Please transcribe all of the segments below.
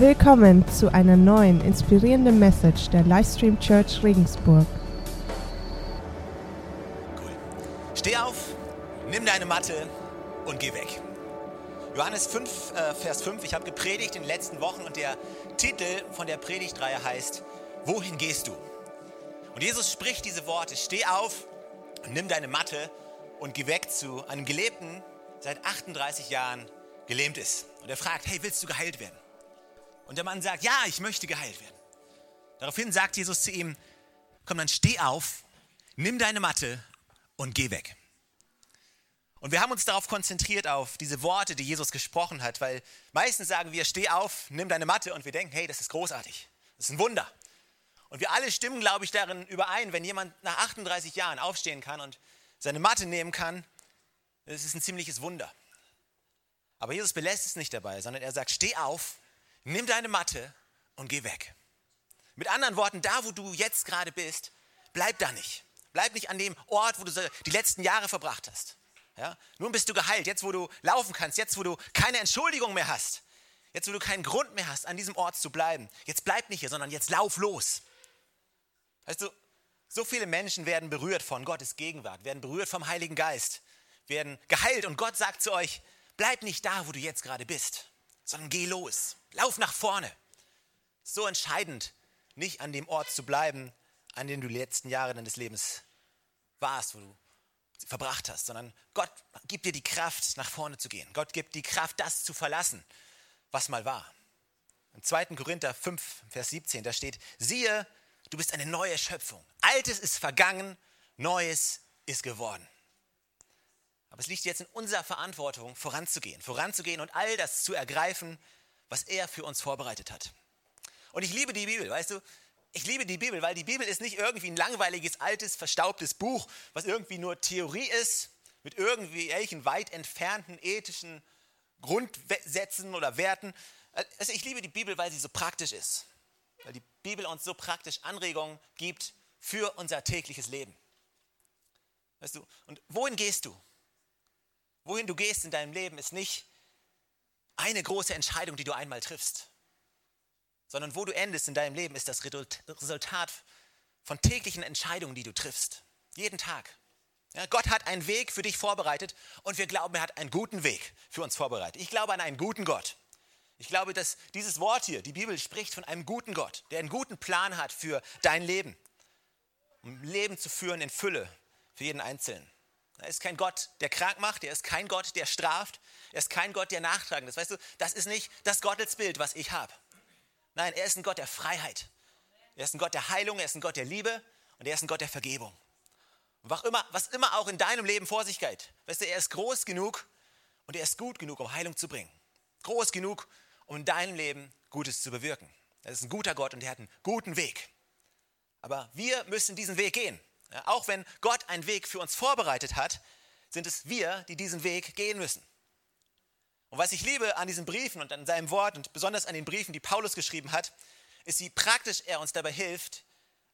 Willkommen zu einer neuen inspirierenden Message der Livestream Church Regensburg. Cool. Steh auf, nimm deine Matte und geh weg. Johannes 5, äh, Vers 5, ich habe gepredigt in den letzten Wochen und der Titel von der Predigtreihe heißt, Wohin gehst du? Und Jesus spricht diese Worte, steh auf, nimm deine Matte und geh weg zu einem Gelebten, seit 38 Jahren gelähmt ist. Und er fragt, hey, willst du geheilt werden? Und der Mann sagt, ja, ich möchte geheilt werden. Daraufhin sagt Jesus zu ihm, komm, dann steh auf, nimm deine Matte und geh weg. Und wir haben uns darauf konzentriert, auf diese Worte, die Jesus gesprochen hat, weil meistens sagen wir, steh auf, nimm deine Matte und wir denken, hey, das ist großartig, das ist ein Wunder. Und wir alle stimmen, glaube ich, darin überein, wenn jemand nach 38 Jahren aufstehen kann und seine Matte nehmen kann, das ist ein ziemliches Wunder. Aber Jesus belässt es nicht dabei, sondern er sagt, steh auf, nimm deine Matte und geh weg. Mit anderen Worten, da wo du jetzt gerade bist, bleib da nicht. Bleib nicht an dem Ort, wo du die letzten Jahre verbracht hast. Ja? Nun bist du geheilt, jetzt wo du laufen kannst, jetzt wo du keine Entschuldigung mehr hast, jetzt wo du keinen Grund mehr hast, an diesem Ort zu bleiben. Jetzt bleib nicht hier, sondern jetzt lauf los. Weißt du, so viele Menschen werden berührt von Gottes Gegenwart, werden berührt vom Heiligen Geist, werden geheilt und Gott sagt zu euch, bleib nicht da, wo du jetzt gerade bist, sondern geh los. Lauf nach vorne. So entscheidend, nicht an dem Ort zu bleiben, an dem du die letzten Jahre deines Lebens warst, wo du verbracht hast, sondern Gott gibt dir die Kraft, nach vorne zu gehen. Gott gibt die Kraft, das zu verlassen, was mal war. Im 2. Korinther 5, Vers 17, da steht, siehe, du bist eine neue Schöpfung. Altes ist vergangen, Neues ist geworden. Aber es liegt jetzt in unserer Verantwortung, voranzugehen, voranzugehen und all das zu ergreifen, was er für uns vorbereitet hat. Und ich liebe die Bibel, weißt du? Ich liebe die Bibel, weil die Bibel ist nicht irgendwie ein langweiliges, altes, verstaubtes Buch, was irgendwie nur Theorie ist, mit irgendwelchen weit entfernten ethischen Grundsätzen oder Werten. Also ich liebe die Bibel, weil sie so praktisch ist. Weil die Bibel uns so praktisch Anregungen gibt für unser tägliches Leben. Weißt du, und wohin gehst du? Wohin du gehst in deinem Leben ist nicht eine große Entscheidung, die du einmal triffst, sondern wo du endest in deinem Leben ist das Resultat von täglichen Entscheidungen, die du triffst. Jeden Tag. Ja, Gott hat einen Weg für dich vorbereitet und wir glauben, er hat einen guten Weg für uns vorbereitet. Ich glaube an einen guten Gott. Ich glaube, dass dieses Wort hier, die Bibel spricht von einem guten Gott, der einen guten Plan hat für dein Leben, um Leben zu führen in Fülle für jeden Einzelnen. Er ist kein Gott, der krank macht, er ist kein Gott, der straft, er ist kein Gott, der nachtragend ist. Weißt du, das ist nicht das Gottesbild, was ich habe. Nein, er ist ein Gott der Freiheit. Er ist ein Gott der Heilung, er ist ein Gott der Liebe und er ist ein Gott der Vergebung. Was immer, was immer auch in deinem Leben vor sich geht, weißt du, er ist groß genug und er ist gut genug, um Heilung zu bringen. Groß genug, um in deinem Leben Gutes zu bewirken. Er ist ein guter Gott und er hat einen guten Weg. Aber wir müssen diesen Weg gehen. Ja, auch wenn Gott einen Weg für uns vorbereitet hat, sind es wir, die diesen Weg gehen müssen. Und was ich liebe an diesen Briefen und an seinem Wort und besonders an den Briefen, die Paulus geschrieben hat, ist, wie praktisch er uns dabei hilft,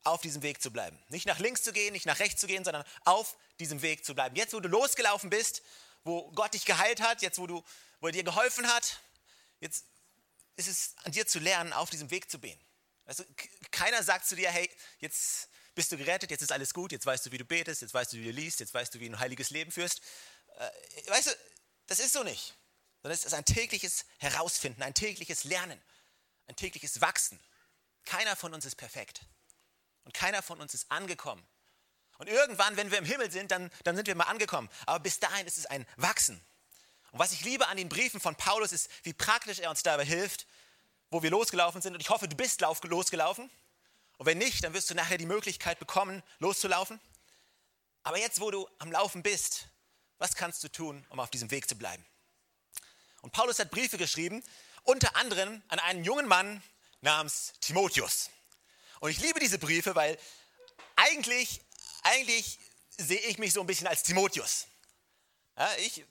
auf diesem Weg zu bleiben. Nicht nach links zu gehen, nicht nach rechts zu gehen, sondern auf diesem Weg zu bleiben. Jetzt, wo du losgelaufen bist, wo Gott dich geheilt hat, jetzt, wo, du, wo er dir geholfen hat, jetzt ist es an dir zu lernen, auf diesem Weg zu gehen. Also, keiner sagt zu dir, hey, jetzt bist du gerettet, jetzt ist alles gut, jetzt weißt du, wie du betest, jetzt weißt du, wie du liest, jetzt weißt du, wie du ein heiliges Leben führst. Äh, weißt du, das ist so nicht. Sondern es ist ein tägliches Herausfinden, ein tägliches Lernen, ein tägliches Wachsen. Keiner von uns ist perfekt. Und keiner von uns ist angekommen. Und irgendwann, wenn wir im Himmel sind, dann, dann sind wir mal angekommen. Aber bis dahin ist es ein Wachsen. Und was ich liebe an den Briefen von Paulus ist, wie praktisch er uns dabei hilft, wo wir losgelaufen sind. Und ich hoffe, du bist losgelaufen. Und wenn nicht, dann wirst du nachher die Möglichkeit bekommen, loszulaufen. Aber jetzt, wo du am Laufen bist, was kannst du tun, um auf diesem Weg zu bleiben? Und Paulus hat Briefe geschrieben, unter anderem an einen jungen Mann namens Timotheus. Und ich liebe diese Briefe, weil eigentlich, eigentlich sehe ich mich so ein bisschen als Timotheus. Ja, ich,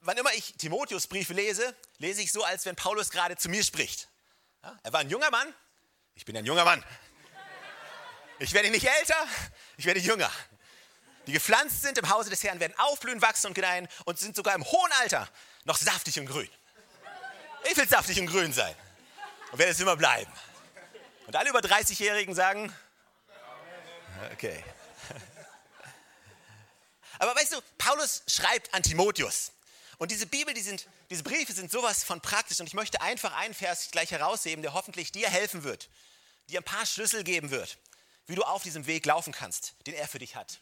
wann immer ich Timotheus Briefe lese, lese ich so, als wenn Paulus gerade zu mir spricht. Ja, er war ein junger Mann, ich bin ein junger Mann. Ich werde nicht älter, ich werde jünger. Die gepflanzt sind im Hause des Herrn, werden aufblühen, wachsen und gedeihen und sind sogar im hohen Alter noch saftig und grün. Ich will saftig und grün sein. und werde es immer bleiben. Und alle über 30-Jährigen sagen, okay. Aber weißt du, Paulus schreibt an Timotheus. Und diese Bibel, die sind, diese Briefe sind sowas von praktisch. Und ich möchte einfach einen Vers gleich herausheben, der hoffentlich dir helfen wird, dir ein paar Schlüssel geben wird, wie du auf diesem Weg laufen kannst, den er für dich hat.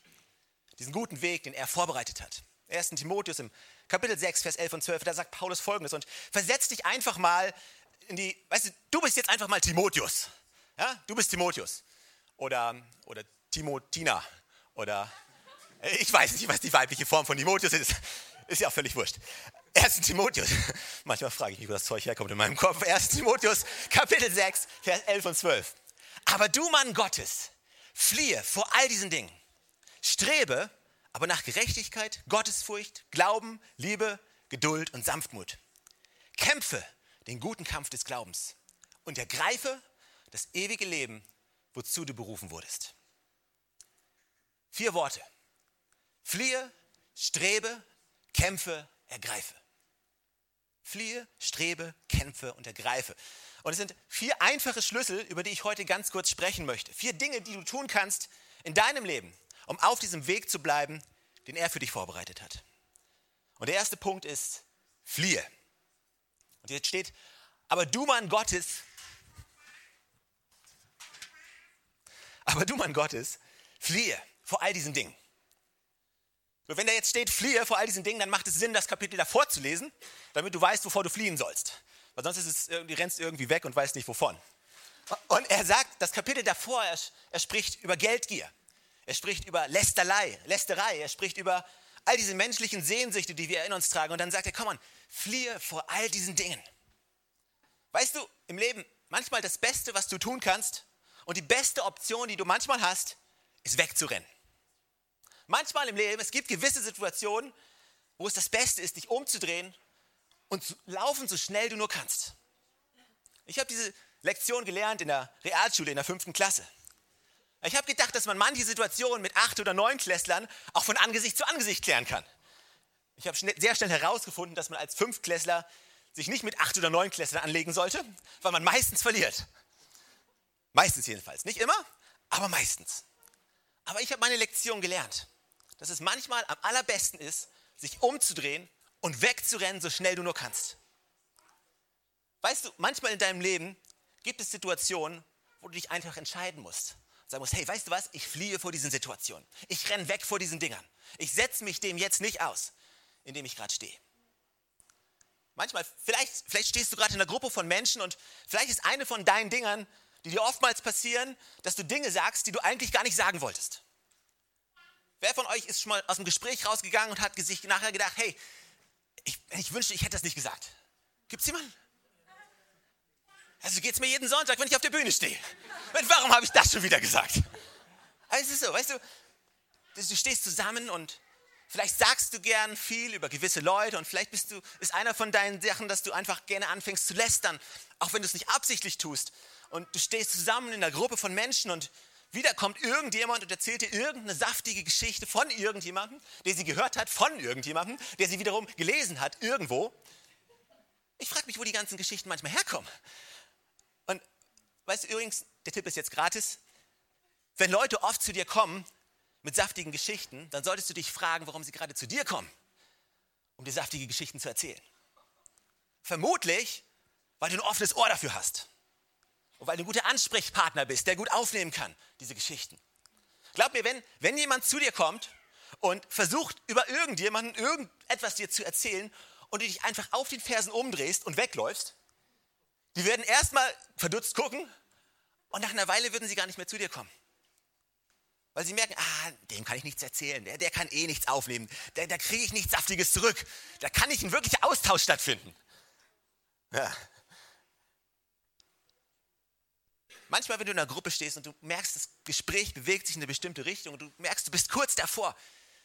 Diesen guten Weg, den er vorbereitet hat. 1. Timotheus im Kapitel 6, Vers 11 und 12, da sagt Paulus folgendes. Und versetz dich einfach mal in die, weißt du, du bist jetzt einfach mal Timotheus. Ja, du bist Timotheus. Oder, oder Timotina. Oder ich weiß nicht, was die weibliche Form von Timotheus ist. Ist ja auch völlig wurscht. 1. Timotheus. Manchmal frage ich mich, wo das Zeug herkommt in meinem Kopf. 1. Timotheus, Kapitel 6, Vers 11 und 12. Aber du, Mann Gottes, fliehe vor all diesen Dingen. Strebe aber nach Gerechtigkeit, Gottesfurcht, Glauben, Liebe, Geduld und Sanftmut. Kämpfe den guten Kampf des Glaubens und ergreife das ewige Leben, wozu du berufen wurdest. Vier Worte. Fliehe, strebe, kämpfe, ergreife. Fliehe, strebe, kämpfe und ergreife. Und es sind vier einfache Schlüssel, über die ich heute ganz kurz sprechen möchte. Vier Dinge, die du tun kannst in deinem Leben, um auf diesem Weg zu bleiben, den er für dich vorbereitet hat. Und der erste Punkt ist, fliehe. Und jetzt steht, aber du Mann Gottes, aber du Mann Gottes, fliehe vor all diesen Dingen. So, wenn da jetzt steht, fliehe vor all diesen Dingen, dann macht es Sinn, das Kapitel davor zu lesen, damit du weißt, wovor du fliehen sollst. Weil sonst ist es, du rennst irgendwie weg und weißt nicht wovon. Und er sagt, das Kapitel davor, er, er spricht über Geldgier. Er spricht über Lästerei, Lästerei. Er spricht über all diese menschlichen Sehnsüchte, die wir in uns tragen. Und dann sagt er, komm on, fliehe vor all diesen Dingen. Weißt du, im Leben, manchmal das Beste, was du tun kannst und die beste Option, die du manchmal hast, ist wegzurennen. Manchmal im Leben, es gibt gewisse Situationen, wo es das Beste ist, dich umzudrehen und zu laufen, so schnell du nur kannst. Ich habe diese Lektion gelernt in der Realschule in der fünften Klasse. Ich habe gedacht, dass man manche Situationen mit acht oder neun Klässlern auch von Angesicht zu Angesicht klären kann. Ich habe sehr schnell herausgefunden, dass man als Fünftklässler sich nicht mit acht oder neun Klässlern anlegen sollte, weil man meistens verliert. Meistens jedenfalls. Nicht immer, aber meistens. Aber ich habe meine Lektion gelernt dass es manchmal am allerbesten ist, sich umzudrehen und wegzurennen, so schnell du nur kannst. Weißt du, manchmal in deinem Leben gibt es Situationen, wo du dich einfach entscheiden musst. Sagen musst, hey, weißt du was, ich fliehe vor diesen Situationen. Ich renne weg vor diesen Dingern. Ich setze mich dem jetzt nicht aus, in dem ich gerade stehe. Manchmal, vielleicht, vielleicht stehst du gerade in einer Gruppe von Menschen und vielleicht ist eine von deinen Dingern, die dir oftmals passieren, dass du Dinge sagst, die du eigentlich gar nicht sagen wolltest. Wer von euch ist schon mal aus dem Gespräch rausgegangen und hat sich nachher gedacht, hey, ich, ich wünschte, ich hätte das nicht gesagt. Gibt es jemanden? Also geht es mir jeden Sonntag, wenn ich auf der Bühne stehe. Und warum habe ich das schon wieder gesagt? Also es ist so, weißt du, du stehst zusammen und vielleicht sagst du gern viel über gewisse Leute und vielleicht bist du, ist einer von deinen Sachen, dass du einfach gerne anfängst zu lästern, auch wenn du es nicht absichtlich tust. Und du stehst zusammen in einer Gruppe von Menschen und wieder kommt irgendjemand und erzählt dir irgendeine saftige Geschichte von irgendjemandem, der sie gehört hat von irgendjemandem, der sie wiederum gelesen hat irgendwo. Ich frage mich, wo die ganzen Geschichten manchmal herkommen. Und weißt du übrigens, der Tipp ist jetzt gratis. Wenn Leute oft zu dir kommen mit saftigen Geschichten, dann solltest du dich fragen, warum sie gerade zu dir kommen, um dir saftige Geschichten zu erzählen. Vermutlich, weil du ein offenes Ohr dafür hast. Und weil du ein guter Ansprechpartner bist, der gut aufnehmen kann, diese Geschichten. Glaub mir, wenn, wenn jemand zu dir kommt und versucht, über irgendjemanden irgendetwas dir zu erzählen und du dich einfach auf den Fersen umdrehst und wegläufst, die werden erstmal verdutzt gucken und nach einer Weile würden sie gar nicht mehr zu dir kommen. Weil sie merken, ah, dem kann ich nichts erzählen, der, der kann eh nichts aufnehmen, da, da kriege ich nichts Saftiges zurück, da kann nicht ein wirklicher Austausch stattfinden. Ja. Manchmal, wenn du in einer Gruppe stehst und du merkst, das Gespräch bewegt sich in eine bestimmte Richtung und du merkst, du bist kurz davor.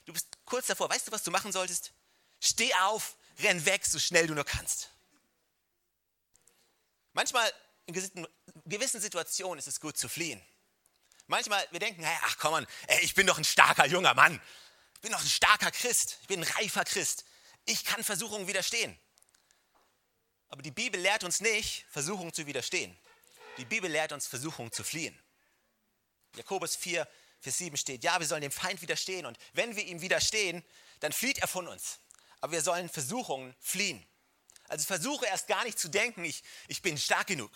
Du bist kurz davor. Weißt du, was du machen solltest? Steh auf, renn weg, so schnell du nur kannst. Manchmal in gewissen Situationen ist es gut zu fliehen. Manchmal, wir denken, ach komm ey, ich bin doch ein starker junger Mann. Ich bin doch ein starker Christ. Ich bin ein reifer Christ. Ich kann Versuchungen widerstehen. Aber die Bibel lehrt uns nicht, Versuchungen zu widerstehen. Die Bibel lehrt uns, Versuchungen zu fliehen. Jakobus 4, Vers 7 steht, ja, wir sollen dem Feind widerstehen und wenn wir ihm widerstehen, dann flieht er von uns. Aber wir sollen Versuchungen fliehen. Also versuche erst gar nicht zu denken, ich, ich bin stark genug.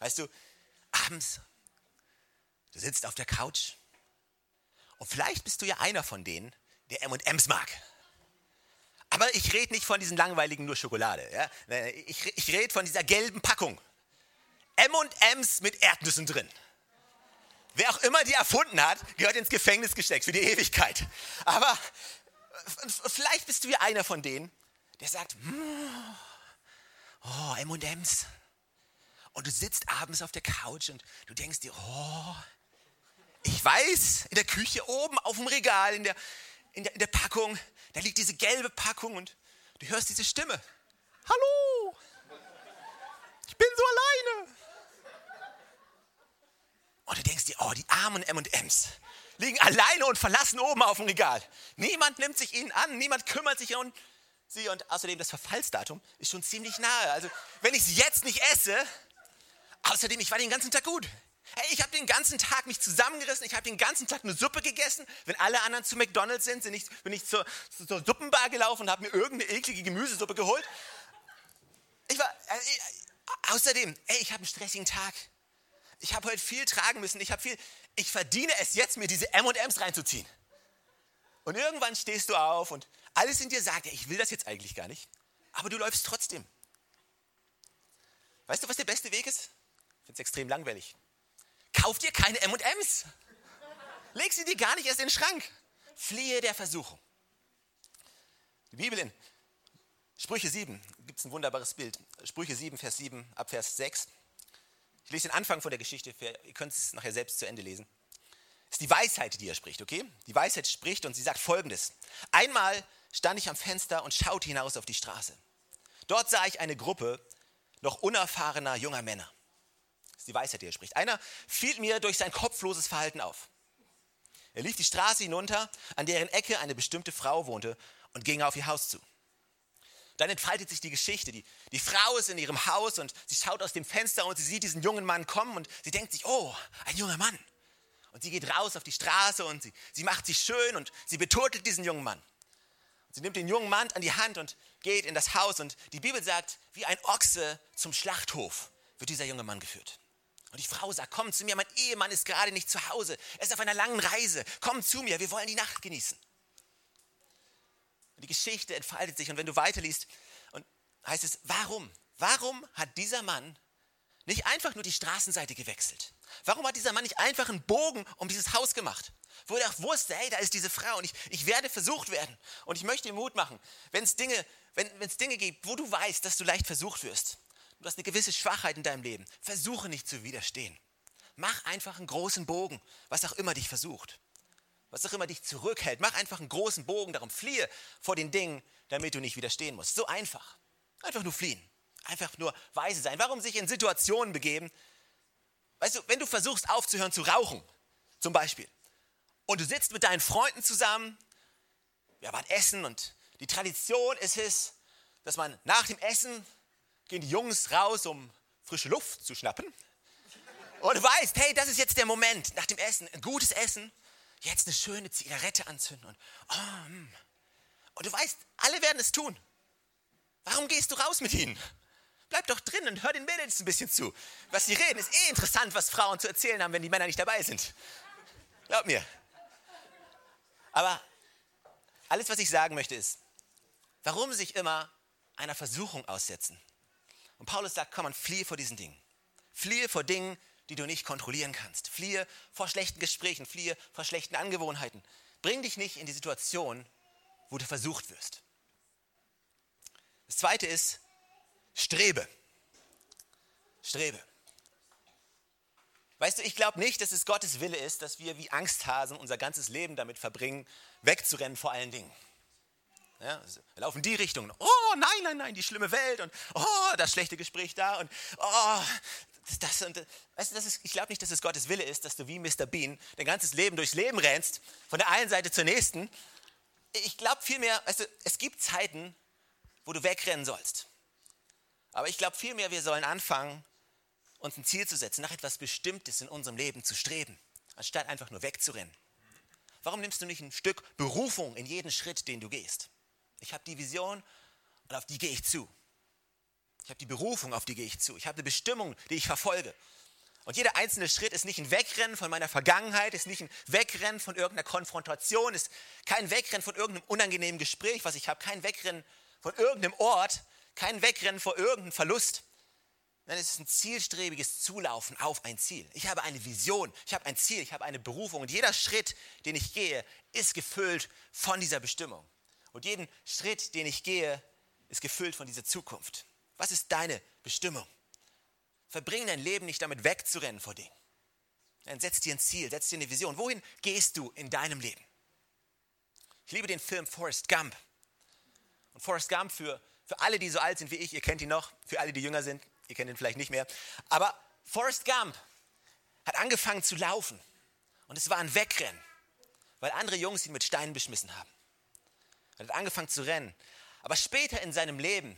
Weißt du, abends, du sitzt auf der Couch und vielleicht bist du ja einer von denen, der M&M's mag. Aber ich rede nicht von diesen langweiligen nur Schokolade. Ja? Ich, ich rede von dieser gelben Packung. M&M's mit Erdnüssen drin. Wer auch immer die erfunden hat, gehört ins Gefängnis gesteckt für die Ewigkeit. Aber vielleicht bist du ja einer von denen, der sagt, hm, oh, M&M's. Und du sitzt abends auf der Couch und du denkst dir, oh, ich weiß, in der Küche oben auf dem Regal, in der, in der, in der Packung, da liegt diese gelbe Packung und du hörst diese Stimme. Hallo, ich bin so alleine. Und du denkst dir, oh, die armen M&Ms liegen alleine und verlassen oben auf dem Regal. Niemand nimmt sich ihnen an, niemand kümmert sich um sie und außerdem das Verfallsdatum ist schon ziemlich nahe. Also wenn ich sie jetzt nicht esse, außerdem ich war den ganzen Tag gut. Hey, ich habe den ganzen Tag mich zusammengerissen, ich habe den ganzen Tag eine Suppe gegessen. Wenn alle anderen zu McDonald's sind, bin ich, bin ich zur, zur Suppenbar gelaufen und habe mir irgendeine eklige Gemüsesuppe geholt. Ich war, äh, äh, außerdem, ey, ich habe einen stressigen Tag. Ich habe heute viel tragen müssen. Ich habe viel, ich verdiene es jetzt, mir diese M&Ms reinzuziehen. Und irgendwann stehst du auf und alles in dir sagt, ja, ich will das jetzt eigentlich gar nicht. Aber du läufst trotzdem. Weißt du, was der beste Weg ist? Ich finde es extrem langweilig. Kauf dir keine M&Ms. Leg sie dir gar nicht erst in den Schrank. Fliehe der Versuchung. Die Bibel in Sprüche 7 gibt es ein wunderbares Bild. Sprüche 7, Vers 7 ab Vers 6. Ich lese den Anfang von der Geschichte, ihr könnt es nachher selbst zu Ende lesen. Es ist die Weisheit, die er spricht, okay? Die Weisheit spricht und sie sagt folgendes. Einmal stand ich am Fenster und schaute hinaus auf die Straße. Dort sah ich eine Gruppe noch unerfahrener junger Männer die Weisheit, die er spricht. Einer fiel mir durch sein kopfloses Verhalten auf. Er lief die Straße hinunter, an deren Ecke eine bestimmte Frau wohnte, und ging auf ihr Haus zu. Dann entfaltet sich die Geschichte. Die, die Frau ist in ihrem Haus und sie schaut aus dem Fenster und sie sieht diesen jungen Mann kommen und sie denkt sich, oh, ein junger Mann. Und sie geht raus auf die Straße und sie, sie macht sich schön und sie beturtelt diesen jungen Mann. Und sie nimmt den jungen Mann an die Hand und geht in das Haus und die Bibel sagt, wie ein Ochse zum Schlachthof wird dieser junge Mann geführt. Und die Frau sagt, komm zu mir, mein Ehemann ist gerade nicht zu Hause. Er ist auf einer langen Reise. Komm zu mir, wir wollen die Nacht genießen. Und die Geschichte entfaltet sich und wenn du weiterliest, und heißt es, warum? Warum hat dieser Mann nicht einfach nur die Straßenseite gewechselt? Warum hat dieser Mann nicht einfach einen Bogen um dieses Haus gemacht? Wo er auch wusste, hey, da ist diese Frau und ich, ich werde versucht werden. Und ich möchte dir Mut machen, wenn Dinge, wenn es Dinge gibt, wo du weißt, dass du leicht versucht wirst, du hast eine gewisse Schwachheit in deinem Leben, versuche nicht zu widerstehen. Mach einfach einen großen Bogen, was auch immer dich versucht. Was auch immer dich zurückhält, mach einfach einen großen Bogen, darum fliehe vor den Dingen, damit du nicht widerstehen musst. So einfach. Einfach nur fliehen. Einfach nur weise sein. Warum sich in Situationen begeben? Weißt du, wenn du versuchst aufzuhören zu rauchen, zum Beispiel, und du sitzt mit deinen Freunden zusammen, wir waren essen und die Tradition ist es, dass man nach dem Essen gehen die Jungs raus, um frische Luft zu schnappen. Und du weißt, hey, das ist jetzt der Moment nach dem Essen, ein gutes Essen, jetzt eine schöne Zigarette anzünden. Und, oh, mm. und du weißt, alle werden es tun. Warum gehst du raus mit ihnen? Bleib doch drin und hör den Mädels ein bisschen zu. Was sie reden, ist eh interessant, was Frauen zu erzählen haben, wenn die Männer nicht dabei sind. Glaub mir. Aber alles, was ich sagen möchte, ist, warum sich immer einer Versuchung aussetzen? Und Paulus sagt, komm, man fliehe vor diesen Dingen. Fliehe vor Dingen, die du nicht kontrollieren kannst. Fliehe vor schlechten Gesprächen, fliehe vor schlechten Angewohnheiten. Bring dich nicht in die Situation, wo du versucht wirst. Das zweite ist, strebe. Strebe. Weißt du, ich glaube nicht, dass es Gottes Wille ist, dass wir wie Angsthasen unser ganzes Leben damit verbringen, wegzurennen vor allen Dingen. Ja, wir laufen die Richtung. Oh, nein, nein, nein, die schlimme Welt und oh, das schlechte Gespräch da und oh, das, und weißt du, das ist, ich glaube nicht, dass es Gottes Wille ist, dass du wie Mr. Bean dein ganzes Leben durchs Leben rennst, von der einen Seite zur nächsten. Ich glaube vielmehr, weißt du, es gibt Zeiten, wo du wegrennen sollst. Aber ich glaube vielmehr, wir sollen anfangen, uns ein Ziel zu setzen, nach etwas Bestimmtes in unserem Leben zu streben, anstatt einfach nur wegzurennen. Warum nimmst du nicht ein Stück Berufung in jeden Schritt, den du gehst? Ich habe die Vision und auf die gehe ich zu. Ich habe die Berufung, auf die gehe ich zu. Ich habe eine Bestimmung, die ich verfolge. Und jeder einzelne Schritt ist nicht ein Wegrennen von meiner Vergangenheit, ist nicht ein Wegrennen von irgendeiner Konfrontation, ist kein Wegrennen von irgendeinem unangenehmen Gespräch, was ich habe, kein Wegrennen von irgendeinem Ort, kein Wegrennen vor irgendeinem Verlust. Nein, es ist ein zielstrebiges Zulaufen auf ein Ziel. Ich habe eine Vision, ich habe ein Ziel, ich habe eine Berufung und jeder Schritt, den ich gehe, ist gefüllt von dieser Bestimmung. Und jeden Schritt, den ich gehe, ist gefüllt von dieser Zukunft. Was ist deine Bestimmung? Verbring dein Leben nicht damit wegzurennen vor Dingen. Dann setz dir ein Ziel, setz dir eine Vision. Wohin gehst du in deinem Leben? Ich liebe den Film Forrest Gump. Und Forrest Gump, für, für alle, die so alt sind wie ich, ihr kennt ihn noch, für alle, die jünger sind, ihr kennt ihn vielleicht nicht mehr. Aber Forrest Gump hat angefangen zu laufen. Und es war ein Wegrennen, weil andere Jungs ihn mit Steinen beschmissen haben. Er hat angefangen zu rennen. Aber später in seinem Leben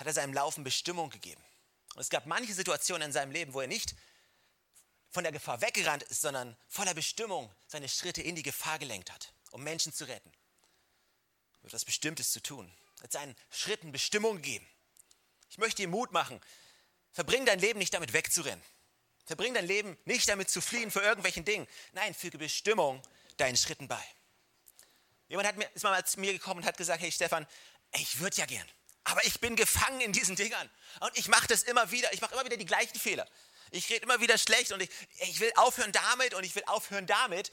hat er seinem Laufen Bestimmung gegeben. Und es gab manche Situationen in seinem Leben, wo er nicht von der Gefahr weggerannt ist, sondern voller Bestimmung seine Schritte in die Gefahr gelenkt hat, um Menschen zu retten. Etwas Bestimmtes zu tun. Er hat seinen Schritten Bestimmung gegeben. Ich möchte dir Mut machen. Verbring dein Leben nicht damit wegzurennen. Verbring dein Leben nicht damit zu fliehen vor irgendwelchen Dingen. Nein, füge Bestimmung deinen Schritten bei. Jemand hat mir, ist mal zu mir gekommen und hat gesagt, hey Stefan, ich würde ja gern, aber ich bin gefangen in diesen Dingern. Und ich mache das immer wieder. Ich mache immer wieder die gleichen Fehler. Ich rede immer wieder schlecht und ich, ich will aufhören damit und ich will aufhören damit.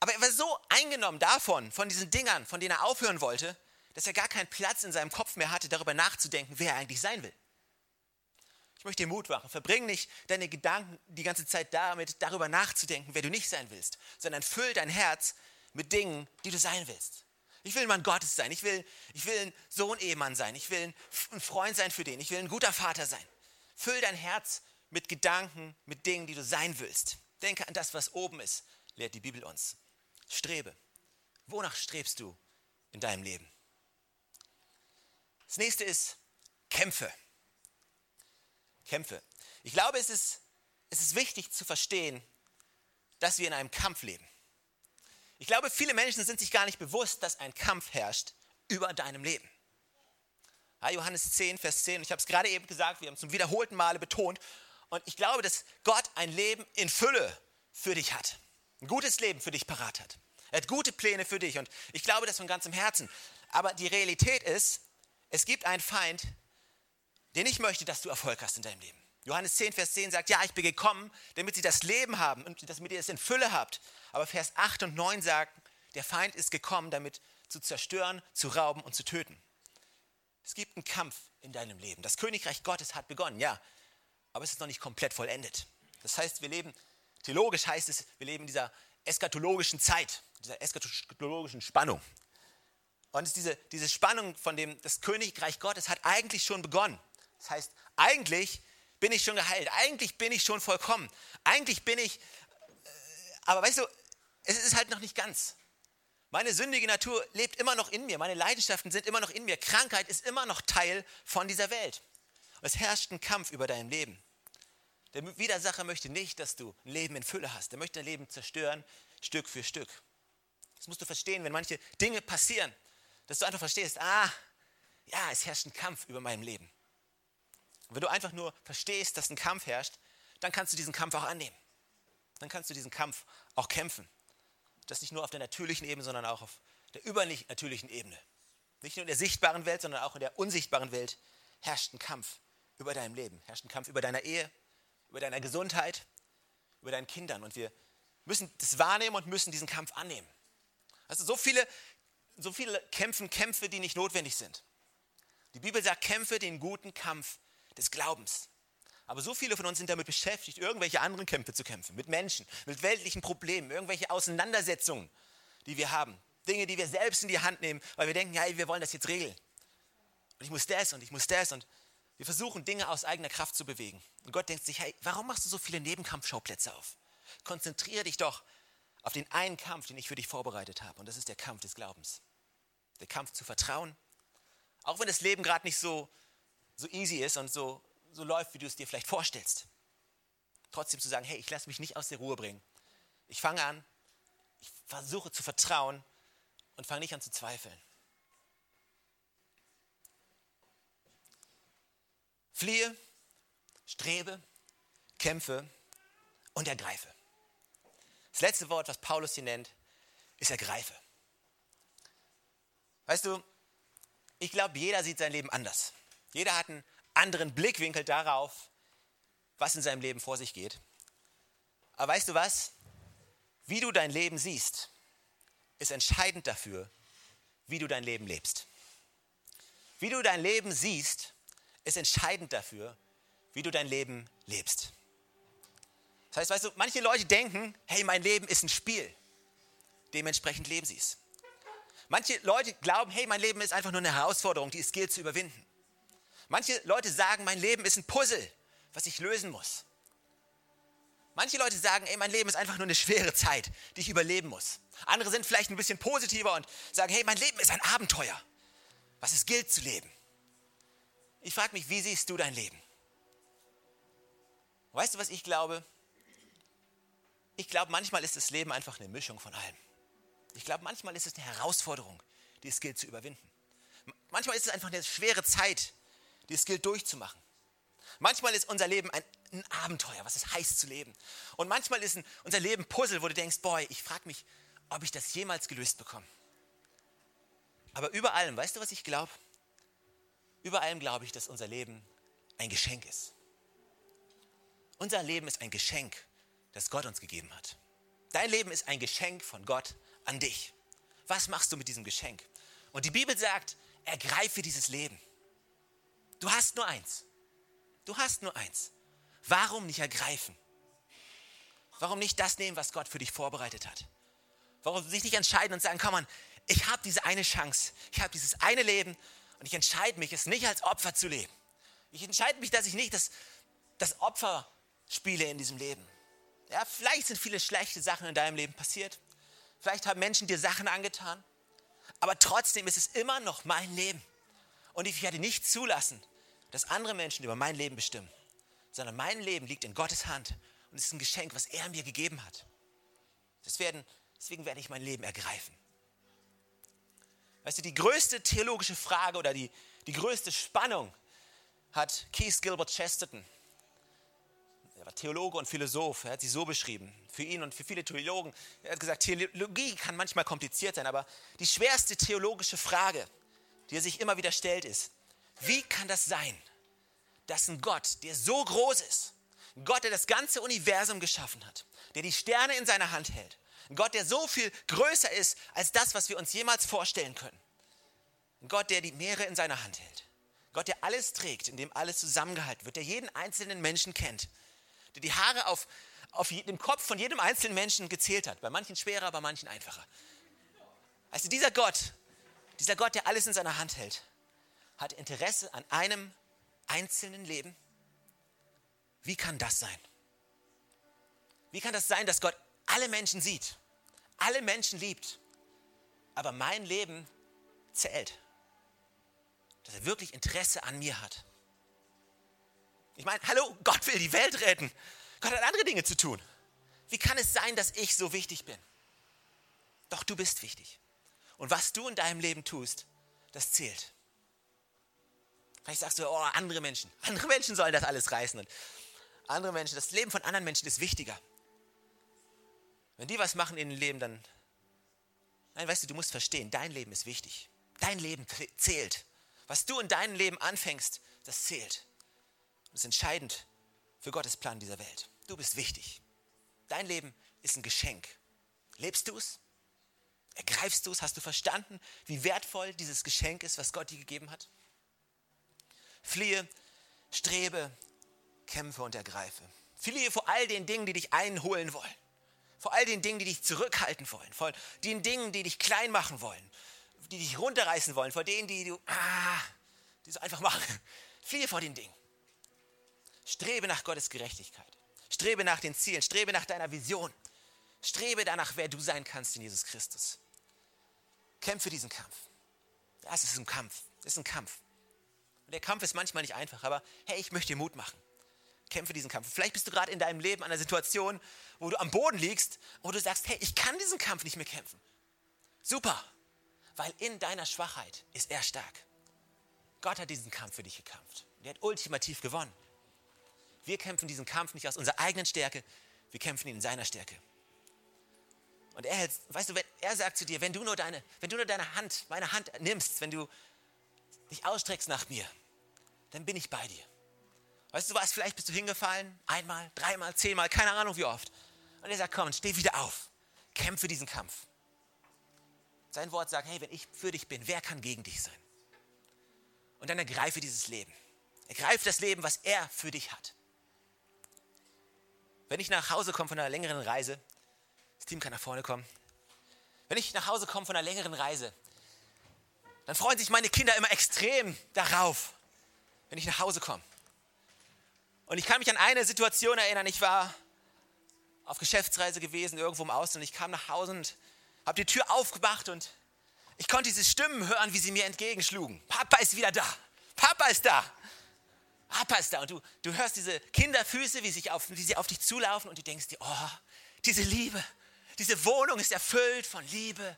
Aber er war so eingenommen davon, von diesen Dingern, von denen er aufhören wollte, dass er gar keinen Platz in seinem Kopf mehr hatte, darüber nachzudenken, wer er eigentlich sein will. Ich möchte dir Mut machen. Verbring nicht deine Gedanken die ganze Zeit damit, darüber nachzudenken, wer du nicht sein willst, sondern füll dein Herz mit Dingen, die du sein willst. Ich will ein Mann Gottes sein. Ich will, ich will ein Sohn-Ehemann sein. Ich will ein Freund sein für den. Ich will ein guter Vater sein. Füll dein Herz mit Gedanken, mit Dingen, die du sein willst. Denke an das, was oben ist, lehrt die Bibel uns. Strebe. Wonach strebst du in deinem Leben? Das nächste ist Kämpfe. Kämpfe. Ich glaube, es ist, es ist wichtig zu verstehen, dass wir in einem Kampf leben. Ich glaube, viele Menschen sind sich gar nicht bewusst, dass ein Kampf herrscht über deinem Leben. Ja, Johannes 10, Vers 10, ich habe es gerade eben gesagt, wir haben es zum wiederholten Male betont. Und ich glaube, dass Gott ein Leben in Fülle für dich hat. Ein gutes Leben für dich parat hat. Er hat gute Pläne für dich und ich glaube das von ganzem Herzen. Aber die Realität ist, es gibt einen Feind, der nicht möchte, dass du Erfolg hast in deinem Leben. Johannes 10, Vers 10 sagt, ja, ich bin gekommen, damit sie das Leben haben und damit ihr es in Fülle habt. Aber Vers 8 und 9 sagen, der Feind ist gekommen, damit zu zerstören, zu rauben und zu töten. Es gibt einen Kampf in deinem Leben. Das Königreich Gottes hat begonnen, ja, aber es ist noch nicht komplett vollendet. Das heißt, wir leben, theologisch heißt es, wir leben in dieser eskatologischen Zeit, dieser eskatologischen Spannung. Und diese, diese Spannung von dem, das Königreich Gottes hat eigentlich schon begonnen. Das heißt, eigentlich bin ich schon geheilt. Eigentlich bin ich schon vollkommen. Eigentlich bin ich, äh, aber weißt du, es ist halt noch nicht ganz. Meine sündige Natur lebt immer noch in mir. Meine Leidenschaften sind immer noch in mir. Krankheit ist immer noch Teil von dieser Welt. Es herrscht ein Kampf über dein Leben. Der Widersacher möchte nicht, dass du ein Leben in Fülle hast. Er möchte dein Leben zerstören, Stück für Stück. Das musst du verstehen, wenn manche Dinge passieren, dass du einfach verstehst, ah, ja, es herrscht ein Kampf über mein Leben. Und wenn du einfach nur verstehst, dass ein Kampf herrscht, dann kannst du diesen Kampf auch annehmen. Dann kannst du diesen Kampf auch kämpfen. Das nicht nur auf der natürlichen Ebene, sondern auch auf der übernatürlichen Ebene. Nicht nur in der sichtbaren Welt, sondern auch in der unsichtbaren Welt herrscht ein Kampf über deinem Leben, herrscht ein Kampf über deiner Ehe, über deiner Gesundheit, über deinen Kindern. Und wir müssen das wahrnehmen und müssen diesen Kampf annehmen. Also so viele, so viele kämpfen Kämpfe, die nicht notwendig sind. Die Bibel sagt, kämpfe den guten Kampf des Glaubens. Aber so viele von uns sind damit beschäftigt, irgendwelche anderen Kämpfe zu kämpfen, mit Menschen, mit weltlichen Problemen, irgendwelche Auseinandersetzungen, die wir haben. Dinge, die wir selbst in die Hand nehmen, weil wir denken, ja, wir wollen das jetzt regeln. Und ich muss das und ich muss das und wir versuchen Dinge aus eigener Kraft zu bewegen. Und Gott denkt sich, hey, warum machst du so viele Nebenkampfschauplätze auf? Konzentriere dich doch auf den einen Kampf, den ich für dich vorbereitet habe. Und das ist der Kampf des Glaubens. Der Kampf zu vertrauen. Auch wenn das Leben gerade nicht so so easy ist und so, so läuft, wie du es dir vielleicht vorstellst. Trotzdem zu sagen, hey, ich lasse mich nicht aus der Ruhe bringen. Ich fange an, ich versuche zu vertrauen und fange nicht an zu zweifeln. Fliehe, strebe, kämpfe und ergreife. Das letzte Wort, was Paulus hier nennt, ist ergreife. Weißt du, ich glaube, jeder sieht sein Leben anders. Jeder hat einen anderen Blickwinkel darauf, was in seinem Leben vor sich geht. Aber weißt du was? Wie du dein Leben siehst, ist entscheidend dafür, wie du dein Leben lebst. Wie du dein Leben siehst, ist entscheidend dafür, wie du dein Leben lebst. Das heißt, weißt du, manche Leute denken, hey, mein Leben ist ein Spiel. Dementsprechend leben sie es. Manche Leute glauben, hey, mein Leben ist einfach nur eine Herausforderung, die es gilt zu überwinden. Manche Leute sagen, mein Leben ist ein Puzzle, was ich lösen muss. Manche Leute sagen, ey, mein Leben ist einfach nur eine schwere Zeit, die ich überleben muss. Andere sind vielleicht ein bisschen positiver und sagen, hey, mein Leben ist ein Abenteuer, was es gilt zu leben. Ich frage mich, wie siehst du dein Leben? Weißt du, was ich glaube? Ich glaube, manchmal ist das Leben einfach eine Mischung von allem. Ich glaube, manchmal ist es eine Herausforderung, die es gilt zu überwinden. Manchmal ist es einfach eine schwere Zeit, die es gilt durchzumachen. Manchmal ist unser Leben ein, ein Abenteuer, was es heißt zu leben. Und manchmal ist ein, unser Leben Puzzle, wo du denkst, boy, ich frage mich, ob ich das jemals gelöst bekomme. Aber über allem, weißt du, was ich glaube? Über allem glaube ich, dass unser Leben ein Geschenk ist. Unser Leben ist ein Geschenk das Gott uns gegeben hat. Dein Leben ist ein Geschenk von Gott an dich. Was machst du mit diesem Geschenk? Und die Bibel sagt, ergreife dieses Leben. Du hast nur eins. Du hast nur eins. Warum nicht ergreifen? Warum nicht das nehmen, was Gott für dich vorbereitet hat? Warum sich nicht entscheiden und sagen, komm an, ich habe diese eine Chance, ich habe dieses eine Leben und ich entscheide mich, es nicht als Opfer zu leben. Ich entscheide mich, dass ich nicht das, das Opfer spiele in diesem Leben, ja, vielleicht sind viele schlechte Sachen in deinem Leben passiert. Vielleicht haben Menschen dir Sachen angetan. Aber trotzdem ist es immer noch mein Leben. Und ich werde nicht zulassen, dass andere Menschen über mein Leben bestimmen. Sondern mein Leben liegt in Gottes Hand. Und ist ein Geschenk, was er mir gegeben hat. Werden, deswegen werde ich mein Leben ergreifen. Weißt du, die größte theologische Frage oder die, die größte Spannung hat Keith Gilbert Chesterton er war Theologe und Philosoph, er hat sie so beschrieben. Für ihn und für viele Theologen. Er hat gesagt, Theologie kann manchmal kompliziert sein, aber die schwerste theologische Frage, die er sich immer wieder stellt, ist, wie kann das sein, dass ein Gott, der so groß ist, ein Gott, der das ganze Universum geschaffen hat, der die Sterne in seiner Hand hält, ein Gott, der so viel größer ist als das, was wir uns jemals vorstellen können, ein Gott, der die Meere in seiner Hand hält, Gott, der alles trägt, in dem alles zusammengehalten wird, der jeden einzelnen Menschen kennt, der die Haare auf, auf dem Kopf von jedem einzelnen Menschen gezählt hat. Bei manchen schwerer, bei manchen einfacher. Also dieser Gott, dieser Gott, der alles in seiner Hand hält, hat Interesse an einem einzelnen Leben. Wie kann das sein? Wie kann das sein, dass Gott alle Menschen sieht, alle Menschen liebt, aber mein Leben zählt? Dass er wirklich Interesse an mir hat. Ich meine, hallo, Gott will die Welt retten. Gott hat andere Dinge zu tun. Wie kann es sein, dass ich so wichtig bin? Doch du bist wichtig. Und was du in deinem Leben tust, das zählt. Vielleicht sagst du, oh, andere Menschen. Andere Menschen sollen das alles reißen. Und andere Menschen, das Leben von anderen Menschen ist wichtiger. Wenn die was machen in ihrem Leben, dann. Nein, weißt du, du musst verstehen, dein Leben ist wichtig. Dein Leben zählt. Was du in deinem Leben anfängst, das zählt. Das ist entscheidend für Gottes Plan dieser Welt. Du bist wichtig. Dein Leben ist ein Geschenk. Lebst du es? Ergreifst du es? Hast du verstanden, wie wertvoll dieses Geschenk ist, was Gott dir gegeben hat? Fliehe, strebe, kämpfe und ergreife. Fliehe vor all den Dingen, die dich einholen wollen. Vor all den Dingen, die dich zurückhalten wollen. Vor den Dingen, die dich klein machen wollen. Die dich runterreißen wollen. Vor denen, die du, ah, die so einfach machen. Fliehe vor den Dingen. Strebe nach Gottes Gerechtigkeit. Strebe nach den Zielen. Strebe nach deiner Vision. Strebe danach, wer du sein kannst in Jesus Christus. Kämpfe diesen Kampf. Das ist ein Kampf. Das ist ein Kampf. Und der Kampf ist manchmal nicht einfach, aber hey, ich möchte dir Mut machen. Kämpfe diesen Kampf. Vielleicht bist du gerade in deinem Leben an einer Situation, wo du am Boden liegst, wo du sagst, hey, ich kann diesen Kampf nicht mehr kämpfen. Super, weil in deiner Schwachheit ist er stark. Gott hat diesen Kampf für dich gekämpft. Er hat ultimativ gewonnen. Wir kämpfen diesen Kampf nicht aus unserer eigenen Stärke, wir kämpfen ihn in seiner Stärke. Und er, weißt du, wenn, er sagt zu dir, wenn du nur deine, wenn du nur deine Hand, meine Hand nimmst, wenn du dich ausstreckst nach mir, dann bin ich bei dir. Weißt du was, vielleicht bist du hingefallen, einmal, dreimal, zehnmal, keine Ahnung wie oft. Und er sagt, komm, steh wieder auf, kämpfe diesen Kampf. Sein Wort sagt, hey, wenn ich für dich bin, wer kann gegen dich sein? Und dann ergreife dieses Leben. Ergreife das Leben, was er für dich hat. Wenn ich nach Hause komme von einer längeren Reise, das Team kann nach vorne kommen. Wenn ich nach Hause komme von einer längeren Reise, dann freuen sich meine Kinder immer extrem darauf, wenn ich nach Hause komme. Und ich kann mich an eine Situation erinnern. Ich war auf Geschäftsreise gewesen, irgendwo im Ausland. Ich kam nach Hause und habe die Tür aufgemacht und ich konnte diese Stimmen hören, wie sie mir entgegenschlugen. Papa ist wieder da. Papa ist da. Papa ist da. Und du, du hörst diese Kinderfüße, wie, sich auf, wie sie auf dich zulaufen und du denkst dir, oh, diese Liebe, diese Wohnung ist erfüllt von Liebe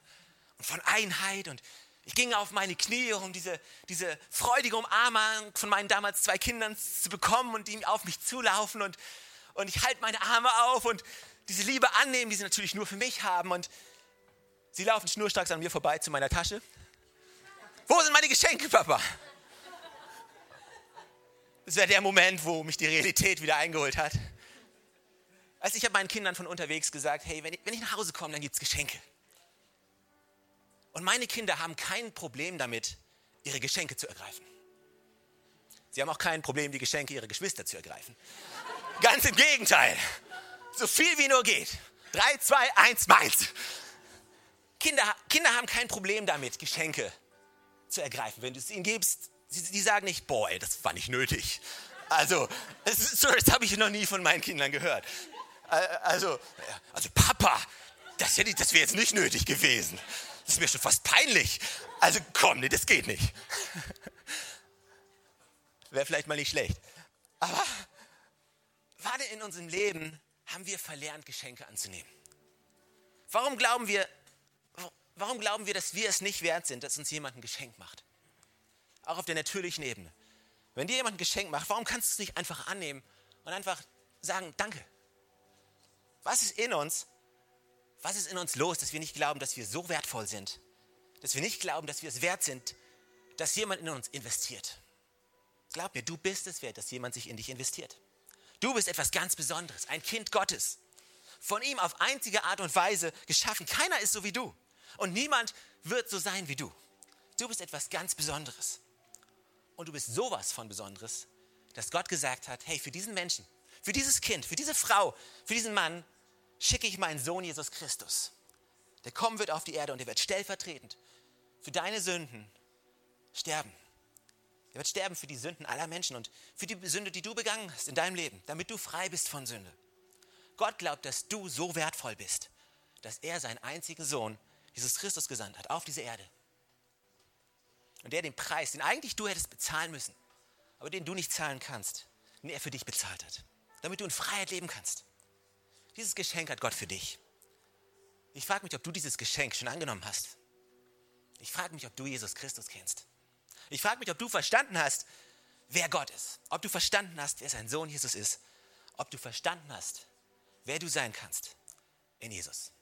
und von Einheit. Und ich ging auf meine Knie, um diese, diese freudige Umarmung von meinen damals zwei Kindern zu bekommen und die auf mich zulaufen. Und, und ich halte meine Arme auf und diese Liebe annehmen, die sie natürlich nur für mich haben. Und sie laufen schnurstracks an mir vorbei zu meiner Tasche. Wo sind meine Geschenke, Papa? Das wäre der Moment, wo mich die Realität wieder eingeholt hat. Also ich habe meinen Kindern von unterwegs gesagt, hey, wenn ich, wenn ich nach Hause komme, dann gibt es Geschenke. Und meine Kinder haben kein Problem damit, ihre Geschenke zu ergreifen. Sie haben auch kein Problem, die Geschenke ihrer Geschwister zu ergreifen. Ganz im Gegenteil. So viel wie nur geht. Drei, zwei, eins, meins. Kinder, Kinder haben kein Problem damit, Geschenke zu ergreifen. Wenn du es ihnen gibst, sie, sie sagen nicht, boah, ey, das war nicht nötig. Also, das, das habe ich noch nie von meinen Kindern gehört. Also, also Papa, das, das wäre jetzt nicht nötig gewesen. Das ist mir schon fast peinlich. Also komm, nee, das geht nicht. Wäre vielleicht mal nicht schlecht. Aber gerade in unserem Leben haben wir verlernt, Geschenke anzunehmen. Warum glauben wir, warum glauben wir, dass wir es nicht wert sind, dass uns jemand ein Geschenk macht? Auch auf der natürlichen Ebene. Wenn dir jemand ein Geschenk macht, warum kannst du es nicht einfach annehmen und einfach sagen, danke? Was ist in uns? Was ist in uns los, dass wir nicht glauben, dass wir so wertvoll sind? Dass wir nicht glauben, dass wir es wert sind, dass jemand in uns investiert. Glaub mir, du bist es wert, dass jemand sich in dich investiert. Du bist etwas ganz Besonderes, ein Kind Gottes. Von ihm auf einzige Art und Weise geschaffen. Keiner ist so wie du. Und niemand wird so sein wie du. Du bist etwas ganz Besonderes. Und du bist sowas von Besonderes, dass Gott gesagt hat, hey, für diesen Menschen, für dieses Kind, für diese Frau, für diesen Mann schicke ich meinen Sohn Jesus Christus. Der kommen wird auf die Erde und er wird stellvertretend für deine Sünden sterben. Er wird sterben für die Sünden aller Menschen und für die Sünde, die du begangen hast in deinem Leben, damit du frei bist von Sünde. Gott glaubt, dass du so wertvoll bist, dass er seinen einzigen Sohn, Jesus Christus, gesandt hat auf diese Erde. Und der den Preis, den eigentlich du hättest bezahlen müssen, aber den du nicht zahlen kannst, den er für dich bezahlt hat, damit du in Freiheit leben kannst. Dieses Geschenk hat Gott für dich. Ich frage mich, ob du dieses Geschenk schon angenommen hast. Ich frage mich, ob du Jesus Christus kennst. Ich frage mich, ob du verstanden hast, wer Gott ist. Ob du verstanden hast, wer sein Sohn Jesus ist. Ob du verstanden hast, wer du sein kannst in Jesus.